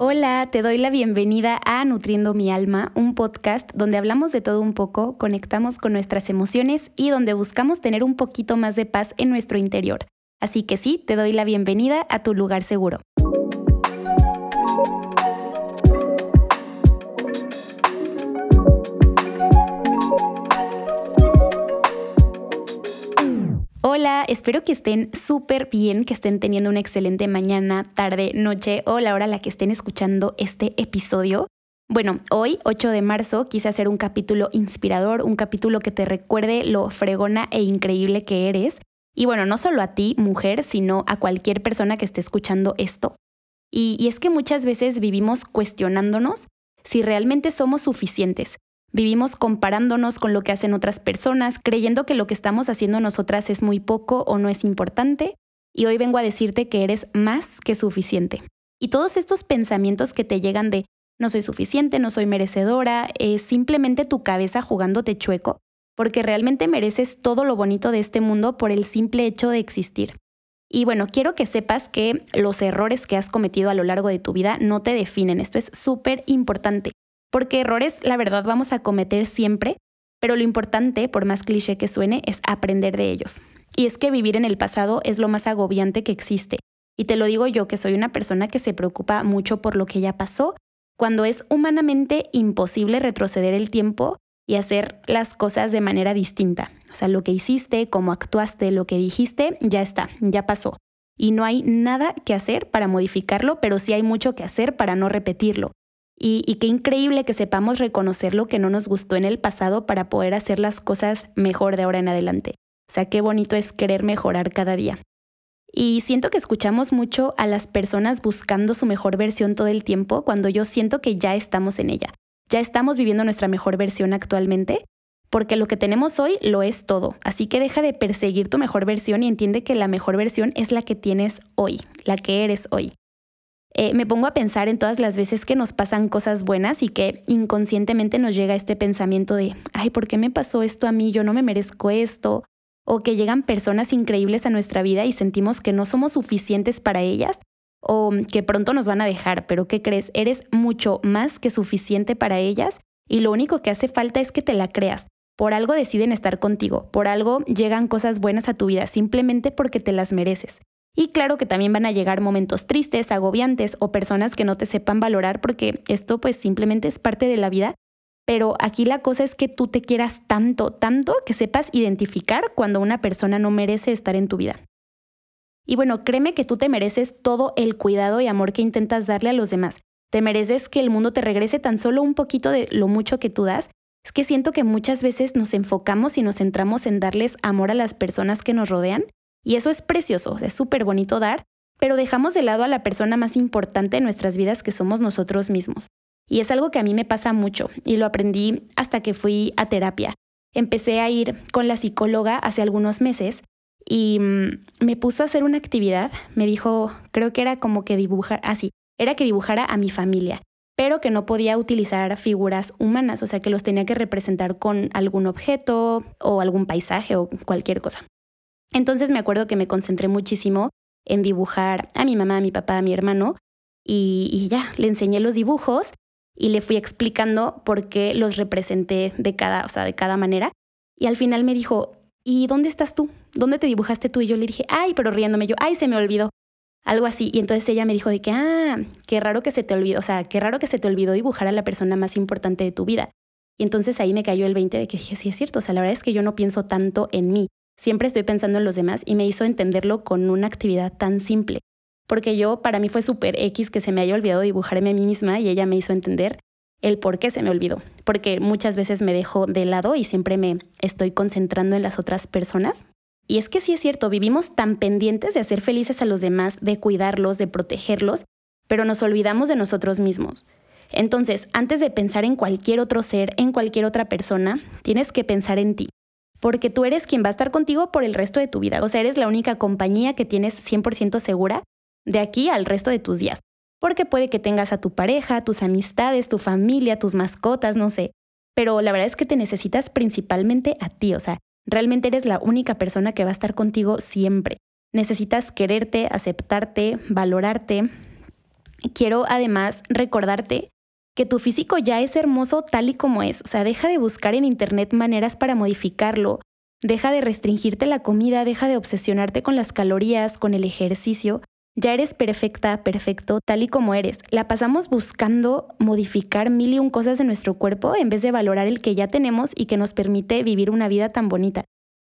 Hola, te doy la bienvenida a Nutriendo mi alma, un podcast donde hablamos de todo un poco, conectamos con nuestras emociones y donde buscamos tener un poquito más de paz en nuestro interior. Así que sí, te doy la bienvenida a tu lugar seguro. Hola, espero que estén súper bien, que estén teniendo una excelente mañana, tarde, noche o la hora a la que estén escuchando este episodio. Bueno, hoy, 8 de marzo, quise hacer un capítulo inspirador, un capítulo que te recuerde lo fregona e increíble que eres. Y bueno, no solo a ti, mujer, sino a cualquier persona que esté escuchando esto. Y, y es que muchas veces vivimos cuestionándonos si realmente somos suficientes, Vivimos comparándonos con lo que hacen otras personas, creyendo que lo que estamos haciendo nosotras es muy poco o no es importante, y hoy vengo a decirte que eres más que suficiente. Y todos estos pensamientos que te llegan de no soy suficiente, no soy merecedora, es simplemente tu cabeza jugándote chueco, porque realmente mereces todo lo bonito de este mundo por el simple hecho de existir. Y bueno, quiero que sepas que los errores que has cometido a lo largo de tu vida no te definen, esto es súper importante porque errores, la verdad, vamos a cometer siempre, pero lo importante, por más cliché que suene, es aprender de ellos. Y es que vivir en el pasado es lo más agobiante que existe. Y te lo digo yo, que soy una persona que se preocupa mucho por lo que ya pasó, cuando es humanamente imposible retroceder el tiempo y hacer las cosas de manera distinta. O sea, lo que hiciste, cómo actuaste, lo que dijiste, ya está, ya pasó. Y no hay nada que hacer para modificarlo, pero sí hay mucho que hacer para no repetirlo. Y, qué increíble que sepamos reconocer lo que no nos gustó en el pasado para poder hacer las cosas mejor de ahora en adelante. O sea, qué bonito es querer mejorar cada día. Y siento que escuchamos mucho a las personas buscando su mejor versión todo el tiempo cuando yo siento que ya estamos en ella. Ya estamos viviendo nuestra mejor versión actualmente, porque lo que tenemos hoy lo es todo. Así que deja de perseguir tu mejor versión y entiende que la mejor versión es la que tienes hoy, la que eres hoy. Eh, me pongo a pensar en todas las veces que nos pasan cosas buenas y que inconscientemente nos llega este pensamiento de, ay, ¿por qué me pasó esto a mí? Yo no me merezco esto. O que llegan personas increíbles a nuestra vida y sentimos que no somos suficientes para ellas o que pronto nos van a dejar, pero ¿qué crees? Eres mucho más que suficiente para ellas y lo único que hace falta es que te la creas. Por algo deciden estar contigo, por algo llegan cosas buenas a tu vida, simplemente porque te las mereces. Y claro que también van a llegar momentos tristes, agobiantes o personas que no te sepan valorar porque esto pues simplemente es parte de la vida. Pero aquí la cosa es que tú te quieras tanto, tanto que sepas identificar cuando una persona no merece estar en tu vida. Y bueno, créeme que tú te mereces todo el cuidado y amor que intentas darle a los demás. Te mereces que el mundo te regrese tan solo un poquito de lo mucho que tú das. Es que siento que muchas veces nos enfocamos y nos centramos en darles amor a las personas que nos rodean y eso es precioso, es súper bonito dar, pero dejamos de lado a la persona más importante en nuestras vidas que somos nosotros mismos. Y es algo que a mí me pasa mucho y lo aprendí hasta que fui a terapia. Empecé a ir con la psicóloga hace algunos meses y mm, me puso a hacer una actividad. Me dijo, creo que era como que dibujar, así, ah, era que dibujara a mi familia, pero que no podía utilizar figuras humanas, o sea que los tenía que representar con algún objeto o algún paisaje o cualquier cosa. Entonces me acuerdo que me concentré muchísimo en dibujar a mi mamá, a mi papá, a mi hermano y, ya, le enseñé los dibujos y le fui explicando por qué los representé de cada, o sea, de cada manera. Y al final me dijo, ¿y dónde estás tú? ¿Dónde te dibujaste tú? Y yo le dije, ay, pero riéndome yo, ay, se me olvidó. Algo así. Y entonces ella me dijo de que, ah, qué raro que se te olvidó, o sea, qué raro que se te olvidó dibujar a la persona más importante de tu vida. Y entonces ahí me cayó el 20 de que dije, sí es cierto, o sea, la verdad es que yo no pienso tanto en mí. Siempre estoy pensando en los demás y me hizo entenderlo con una actividad tan simple. Porque yo, para mí fue súper X que se me haya olvidado dibujarme a mí misma y ella me hizo entender el por qué se me olvidó. Porque muchas veces me dejo de lado y siempre me estoy concentrando en las otras personas. Y es que sí es cierto, vivimos tan pendientes de hacer felices a los demás, de cuidarlos, de protegerlos, pero nos olvidamos de nosotros mismos. Entonces, antes de pensar en cualquier otro ser, en cualquier otra persona, tienes que pensar en ti porque tú eres quien va a estar contigo por el resto de tu vida. O sea, eres la única compañía que tienes 100% segura de aquí al resto de tus días. Porque puede que tengas a tu pareja, tus amistades, tu familia, tus mascotas, no sé. Pero la verdad es que te necesitas principalmente a ti. O sea, realmente eres la única persona que va a estar contigo siempre. Necesitas quererte, aceptarte, valorarte. quiero además recordarte que tu físico ya es hermoso tal y como es. O sea, deja de buscar en internet maneras para modificarlo. Deja de restringirte la comida, deja de obsesionarte con las calorías, con el ejercicio. Ya eres perfecta, perfecto, tal y como eres. La pasamos buscando modificar mil y un cosas de nuestro cuerpo en vez de valorar el que ya tenemos y que nos permite vivir una vida tan bonita.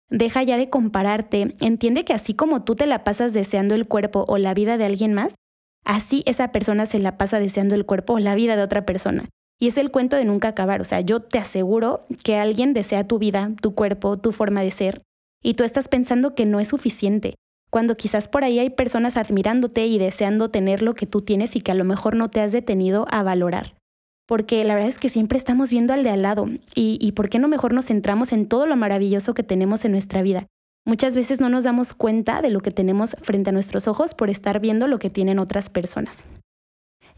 Deja ya de compararte. Entiende que así como tú te la pasas deseando el cuerpo o la vida de alguien más, así esa persona se la pasa deseando el cuerpo o la vida de otra persona. Y es el cuento de nunca acabar. O sea, yo te aseguro que alguien desea tu vida, tu cuerpo, tu forma de ser, y tú estás pensando que no es suficiente, cuando quizás por ahí hay personas admirándote y deseando tener lo que tú tienes y que a lo mejor no te has detenido a valorar porque la verdad es que siempre estamos viendo al de al lado y, y por qué no mejor nos centramos en todo lo maravilloso que tenemos en nuestra vida. Muchas veces no nos damos cuenta de lo que tenemos frente a nuestros ojos por estar viendo lo que tienen otras personas.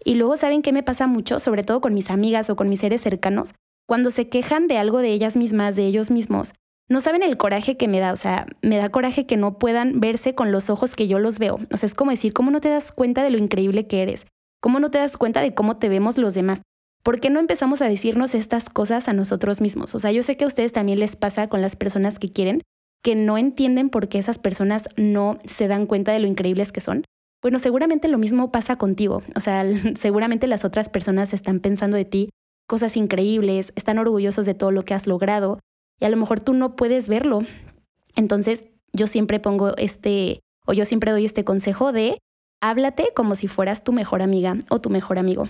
Y luego, ¿saben qué me pasa mucho? Sobre todo con mis amigas o con mis seres cercanos, cuando se quejan de algo de ellas mismas, de ellos mismos. No saben el coraje que me da, o sea, me da coraje que no puedan verse con los ojos que yo los veo. O sea, es como decir, ¿cómo no te das cuenta de lo increíble que eres? ¿Cómo no te das cuenta de cómo te vemos los demás? ¿Por qué no empezamos a decirnos estas cosas a nosotros mismos? O sea, yo sé que a ustedes también les pasa con las personas que quieren, que no entienden por qué esas personas no se dan cuenta de lo increíbles que son. Bueno, seguramente lo mismo pasa contigo. O sea, seguramente las otras personas están pensando de ti cosas increíbles, están orgullosos de todo lo que has logrado y a lo mejor tú no puedes verlo. Entonces, yo siempre pongo este, o yo siempre doy este consejo de háblate como si fueras tu mejor amiga o tu mejor amigo.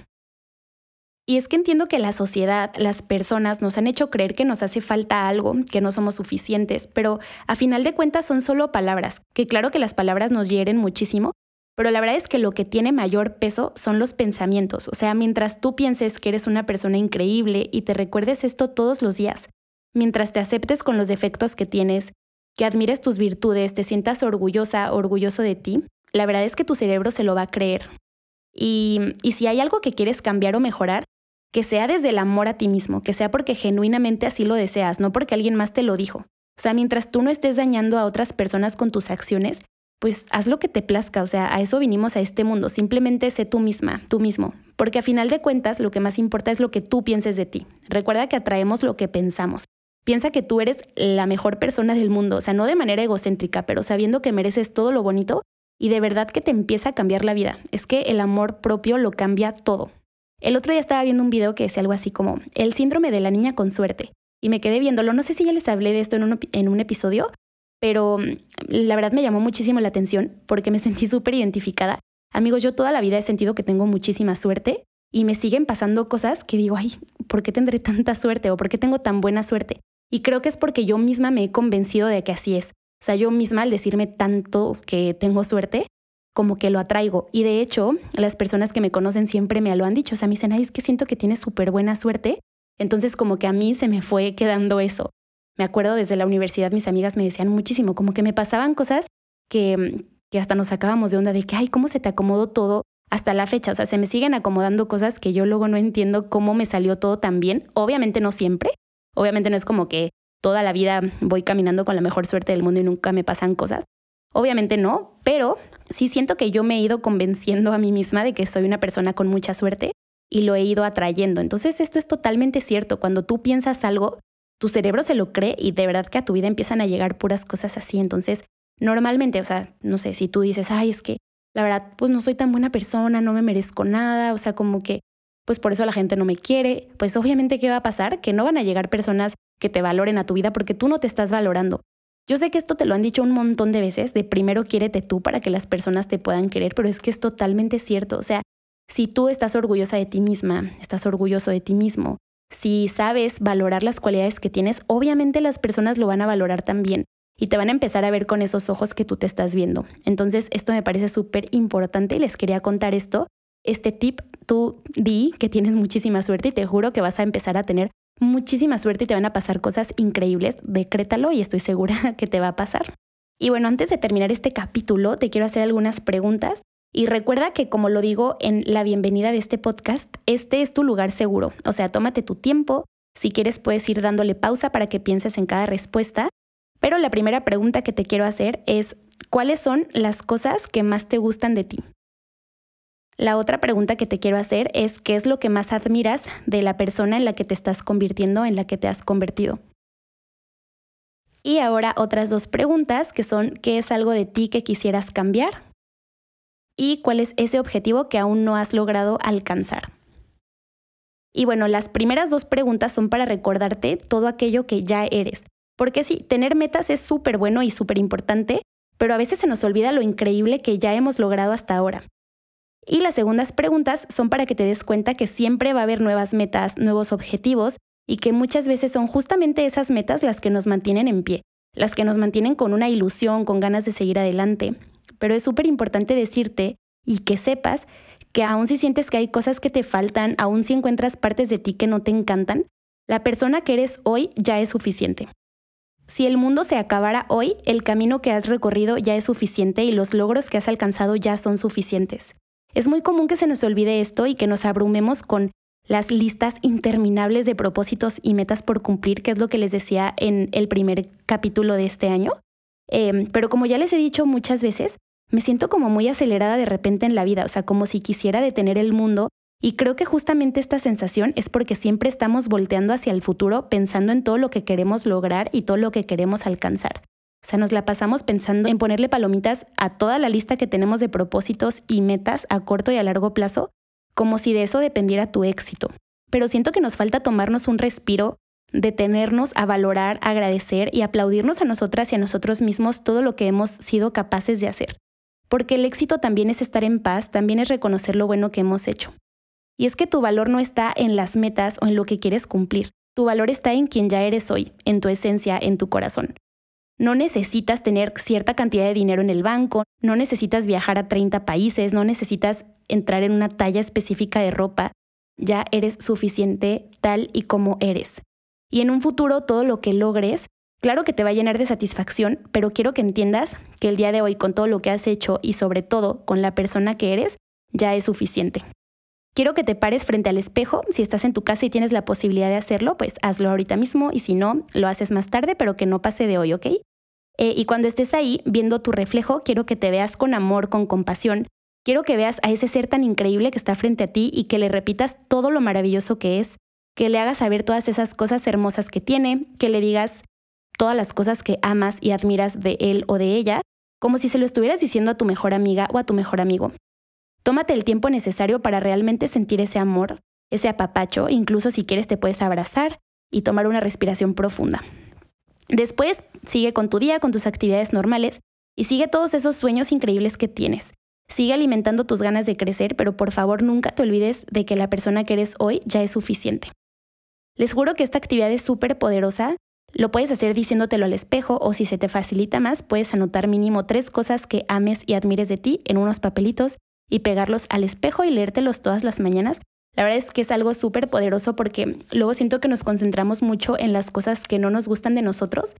Y es que entiendo que la sociedad, las personas nos han hecho creer que nos hace falta algo, que no somos suficientes, pero a final de cuentas son solo palabras, que claro que las palabras nos hieren muchísimo, pero la verdad es que lo que tiene mayor peso son los pensamientos, o sea, mientras tú pienses que eres una persona increíble y te recuerdes esto todos los días, mientras te aceptes con los defectos que tienes, que admires tus virtudes, te sientas orgullosa, orgulloso de ti, la verdad es que tu cerebro se lo va a creer. Y, y si hay algo que quieres cambiar o mejorar, que sea desde el amor a ti mismo, que sea porque genuinamente así lo deseas, no porque alguien más te lo dijo. O sea, mientras tú no estés dañando a otras personas con tus acciones, pues haz lo que te plazca, o sea, a eso vinimos a este mundo, simplemente sé tú misma, tú mismo, porque a final de cuentas lo que más importa es lo que tú pienses de ti. Recuerda que atraemos lo que pensamos. Piensa que tú eres la mejor persona del mundo, o sea, no de manera egocéntrica, pero sabiendo que mereces todo lo bonito y de verdad que te empieza a cambiar la vida. Es que el amor propio lo cambia todo. El otro día estaba viendo un video que decía algo así como el síndrome de la niña con suerte. Y me quedé viéndolo. No sé si ya les hablé de esto en un, episodio, pero mm, la verdad me llamó muchísimo la atención porque me sentí súper identificada. Amigos, yo toda la vida he sentido que tengo muchísima suerte y me siguen pasando cosas que digo, ay, ¿por qué tendré tanta suerte o por qué tengo tan buena suerte? Y creo que es porque yo misma me he convencido de que así es. O sea, yo misma al decirme tanto que tengo suerte, como que lo atraigo. Y de hecho, las personas que me conocen siempre me lo han dicho. O sea, me dicen, ay, es que siento que tienes súper buena suerte. Entonces, como que a mí se me fue quedando eso. Me acuerdo desde la universidad, mis amigas me decían muchísimo, como que me pasaban cosas que, que hasta nos sacábamos de onda de que, ay, ¿cómo se te acomodó todo hasta la fecha? O sea, se me siguen acomodando cosas que yo luego no entiendo cómo me salió todo tan bien. Obviamente no siempre. Obviamente no es como que toda la vida voy caminando con la mejor suerte del mundo y nunca me pasan cosas. Obviamente no, pero sí siento que yo me he ido convenciendo a mí misma de que soy una persona con mucha suerte y lo he ido atrayendo. Entonces esto es totalmente cierto. Cuando tú piensas algo, tu cerebro se lo cree y de verdad que a tu vida empiezan a llegar puras cosas así. Entonces, normalmente, o sea, no sé, si tú dices, ay, es que la verdad, pues no soy tan buena persona, no me merezco nada, o sea, como que, pues por eso la gente no me quiere, pues obviamente, ¿qué va a pasar? Que no van a llegar personas que te valoren a tu vida porque tú no te estás valorando. Yo sé que esto te lo han dicho un montón de veces, de primero quiérete tú para que las personas te puedan querer, pero es que es totalmente cierto. O sea, si tú estás orgullosa de ti misma, estás orgulloso de ti mismo, si sabes valorar las cualidades que tienes, obviamente las personas lo van a valorar también y te van a empezar a ver con esos ojos que tú te estás viendo. Entonces, esto me parece súper importante y les quería contar esto. Este tip, tú di que tienes muchísima suerte y te juro que vas a empezar a tener muchísima suerte y te van a pasar cosas increíbles. Decrétalo y estoy segura que te va a pasar. Y bueno, antes de terminar este capítulo, te quiero hacer algunas preguntas. Y recuerda que, como lo digo en la bienvenida de este podcast, este es tu lugar seguro. O sea, tómate tu tiempo. Si quieres, puedes ir dándole pausa para que pienses en cada respuesta. Pero la primera pregunta que te quiero hacer es, ¿cuáles son las cosas que más te gustan de ti? La otra pregunta que te quiero hacer es ¿qué es lo que más admiras de la persona en la que te estás convirtiendo, en la que te has convertido? Y ahora otras dos preguntas que son ¿qué es algo de ti que quisieras cambiar? ¿Y cuál es ese objetivo que aún no has logrado alcanzar? Y bueno, las primeras dos preguntas son para recordarte todo aquello que ya eres. Porque sí, tener metas es súper bueno y súper importante, pero a veces se nos olvida lo increíble que ya hemos logrado hasta ahora. Y las segundas preguntas son para que te des cuenta que siempre va a haber nuevas metas, nuevos objetivos y que muchas veces son justamente esas metas las que nos mantienen en pie, las que nos mantienen con una ilusión, con ganas de seguir adelante. Pero es súper importante decirte y que sepas que aun si sientes que hay cosas que te faltan, aun si encuentras partes de ti que no te encantan, la persona que eres hoy ya es suficiente. Si el mundo se acabara hoy, el camino que has recorrido ya es suficiente y los logros que has alcanzado ya son suficientes. Es muy común que se nos olvide esto y que nos abrumemos con las listas interminables de propósitos y metas por cumplir, que es lo que les decía en el primer capítulo de este año. Em, pero como ya les he dicho muchas veces, me siento como muy acelerada de repente en la vida, o sea, como si quisiera detener el mundo. Y creo que justamente esta sensación es porque siempre estamos volteando hacia el futuro pensando en todo lo que queremos lograr y todo lo que queremos alcanzar. O sea, nos la pasamos pensando en ponerle palomitas a toda la lista que tenemos de propósitos y metas a corto y a largo plazo como si de eso dependiera tu éxito. Pero siento que nos falta tomarnos un respiro, detenernos a valorar, agradecer y aplaudirnos a nosotras y a nosotros mismos todo lo que hemos sido capaces de hacer. Porque el éxito también es estar en paz, también es reconocer lo bueno que hemos hecho. Y es que tu valor no está en las metas o en lo que quieres cumplir. Tu valor está en quien ya eres hoy, en tu esencia, en tu corazón. No necesitas tener cierta cantidad de dinero en el banco, no necesitas viajar a 30 países, no necesitas entrar en una talla específica de ropa, ya eres suficiente tal y como eres. Y en un futuro todo lo que logres, claro que te va a llenar de satisfacción, pero quiero que entiendas que el día de hoy con todo lo que has hecho y sobre todo con la persona que eres, ya es suficiente. Quiero que te pares frente al espejo. Si estás en tu casa y tienes la posibilidad de hacerlo, pues hazlo ahorita mismo y si no, lo haces más tarde, pero que no pase de hoy, ¿ok? Eh, y cuando estés ahí viendo tu reflejo, quiero que te veas con amor, con compasión, Quiero que veas a ese ser tan increíble que está frente a ti y que le repitas todo lo maravilloso que es, que le hagas saber todas esas cosas hermosas que tiene, que le digas todas las cosas que amas y admiras de él o de ella, como si se lo estuvieras diciendo a tu mejor amiga o a tu mejor amigo. Tómate el tiempo necesario para realmente sentir ese amor, ese apapacho, incluso si quieres te puedes abrazar y tomar una respiración profunda. Después, sigue con tu día, con tus actividades normales y sigue todos esos sueños increíbles que tienes. Sigue alimentando tus ganas de crecer, pero por favor nunca te olvides de que la persona que eres hoy ya es suficiente. Les juro que esta actividad es súper poderosa. Lo puedes hacer diciéndotelo al espejo o si se te facilita más, puedes anotar mínimo tres cosas que ames y admires de ti en unos papelitos y pegarlos al espejo y leértelos todas las mañanas. La verdad es que es algo súper poderoso porque luego siento que nos concentramos mucho en las cosas que no nos gustan de nosotros.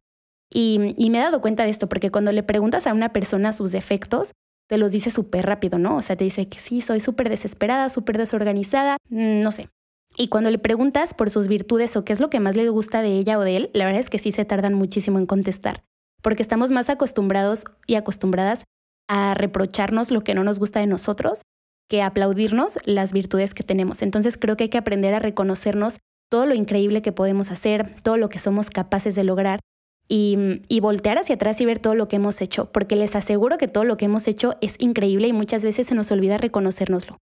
Y, y me he dado cuenta de esto porque cuando le preguntas a una persona sus defectos, te los dice súper rápido, ¿no? O sea, te dice que sí, soy súper desesperada, súper desorganizada, mm, no sé. Y cuando le preguntas por sus virtudes o qué es lo que más le gusta de ella o de él, la verdad es que sí se tardan muchísimo en contestar, porque estamos más acostumbrados y acostumbradas a reprocharnos lo que no nos gusta de nosotros que aplaudirnos las virtudes que tenemos. Entonces creo que hay que aprender a reconocernos todo lo increíble que podemos hacer, todo lo que somos capaces de lograr y, voltear hacia atrás y ver todo lo que hemos hecho, porque les aseguro que todo lo que hemos hecho es increíble y muchas veces se nos olvida reconocérnoslo.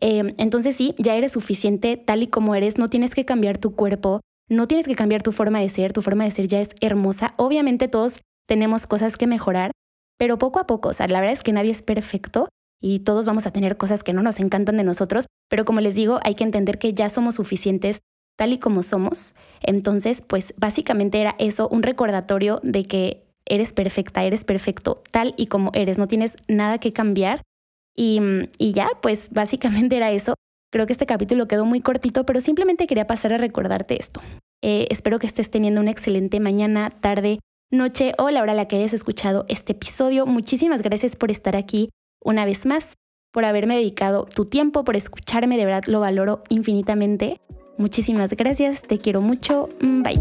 Em, entonces sí, ya eres suficiente tal y como eres, no tienes que cambiar tu cuerpo, no tienes que cambiar tu forma de ser, tu forma de ser ya es hermosa. Obviamente todos tenemos cosas que mejorar, pero poco a poco, o sea, la verdad es que nadie es perfecto y todos vamos a tener cosas que no nos encantan de nosotros, pero como les digo, hay que entender que ya somos suficientes tal y como somos. Entonces, pues básicamente era eso, un recordatorio de que eres perfecta, eres perfecto, tal y como eres, no tienes nada que cambiar. Y, ya, pues básicamente era eso. Creo que este capítulo quedó muy cortito, pero simplemente quería pasar a recordarte esto. Eh, espero que estés teniendo una excelente mañana, tarde, noche o la hora a la que hayas escuchado este episodio. Muchísimas gracias por estar aquí una vez más, por haberme dedicado tu tiempo, por escucharme, de verdad lo valoro infinitamente. Muchísimas gracias, te quiero mucho, bye.